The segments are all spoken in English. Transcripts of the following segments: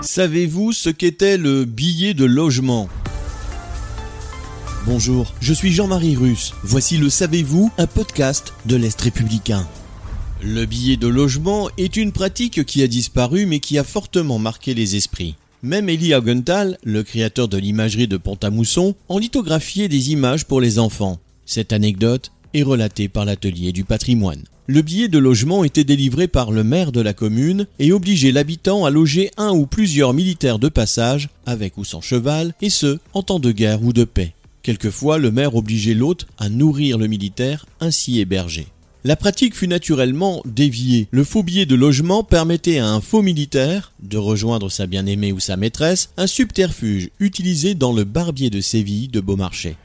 Savez-vous ce qu'était le billet de logement? Bonjour, je suis Jean-Marie Russe. Voici le Savez-vous, un podcast de l'Est républicain. Le billet de logement est une pratique qui a disparu mais qui a fortement marqué les esprits. Même Elie Augenthal, le créateur de l'imagerie de Pont-à-Mousson, en lithographiait des images pour les enfants. Cette anecdote est relatée par l'atelier du patrimoine. Le billet de logement était délivré par le maire de la commune et obligeait l'habitant à loger un ou plusieurs militaires de passage, avec ou sans cheval, et ce, en temps de guerre ou de paix. Quelquefois, le maire obligeait l'hôte à nourrir le militaire ainsi hébergé. La pratique fut naturellement déviée. Le faux billet de logement permettait à un faux militaire de rejoindre sa bien-aimée ou sa maîtresse, un subterfuge utilisé dans le barbier de Séville de Beaumarchais.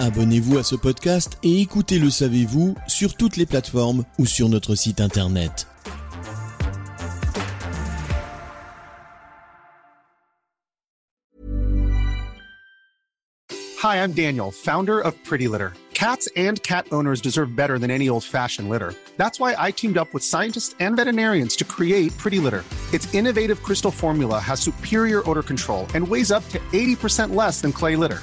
Abonnez-vous à ce podcast et écoutez Le Savez-vous sur toutes les plateformes ou sur notre site internet. Hi, I'm Daniel, founder of Pretty Litter. Cats and cat owners deserve better than any old fashioned litter. That's why I teamed up with scientists and veterinarians to create Pretty Litter. Its innovative crystal formula has superior odor control and weighs up to 80% less than clay litter.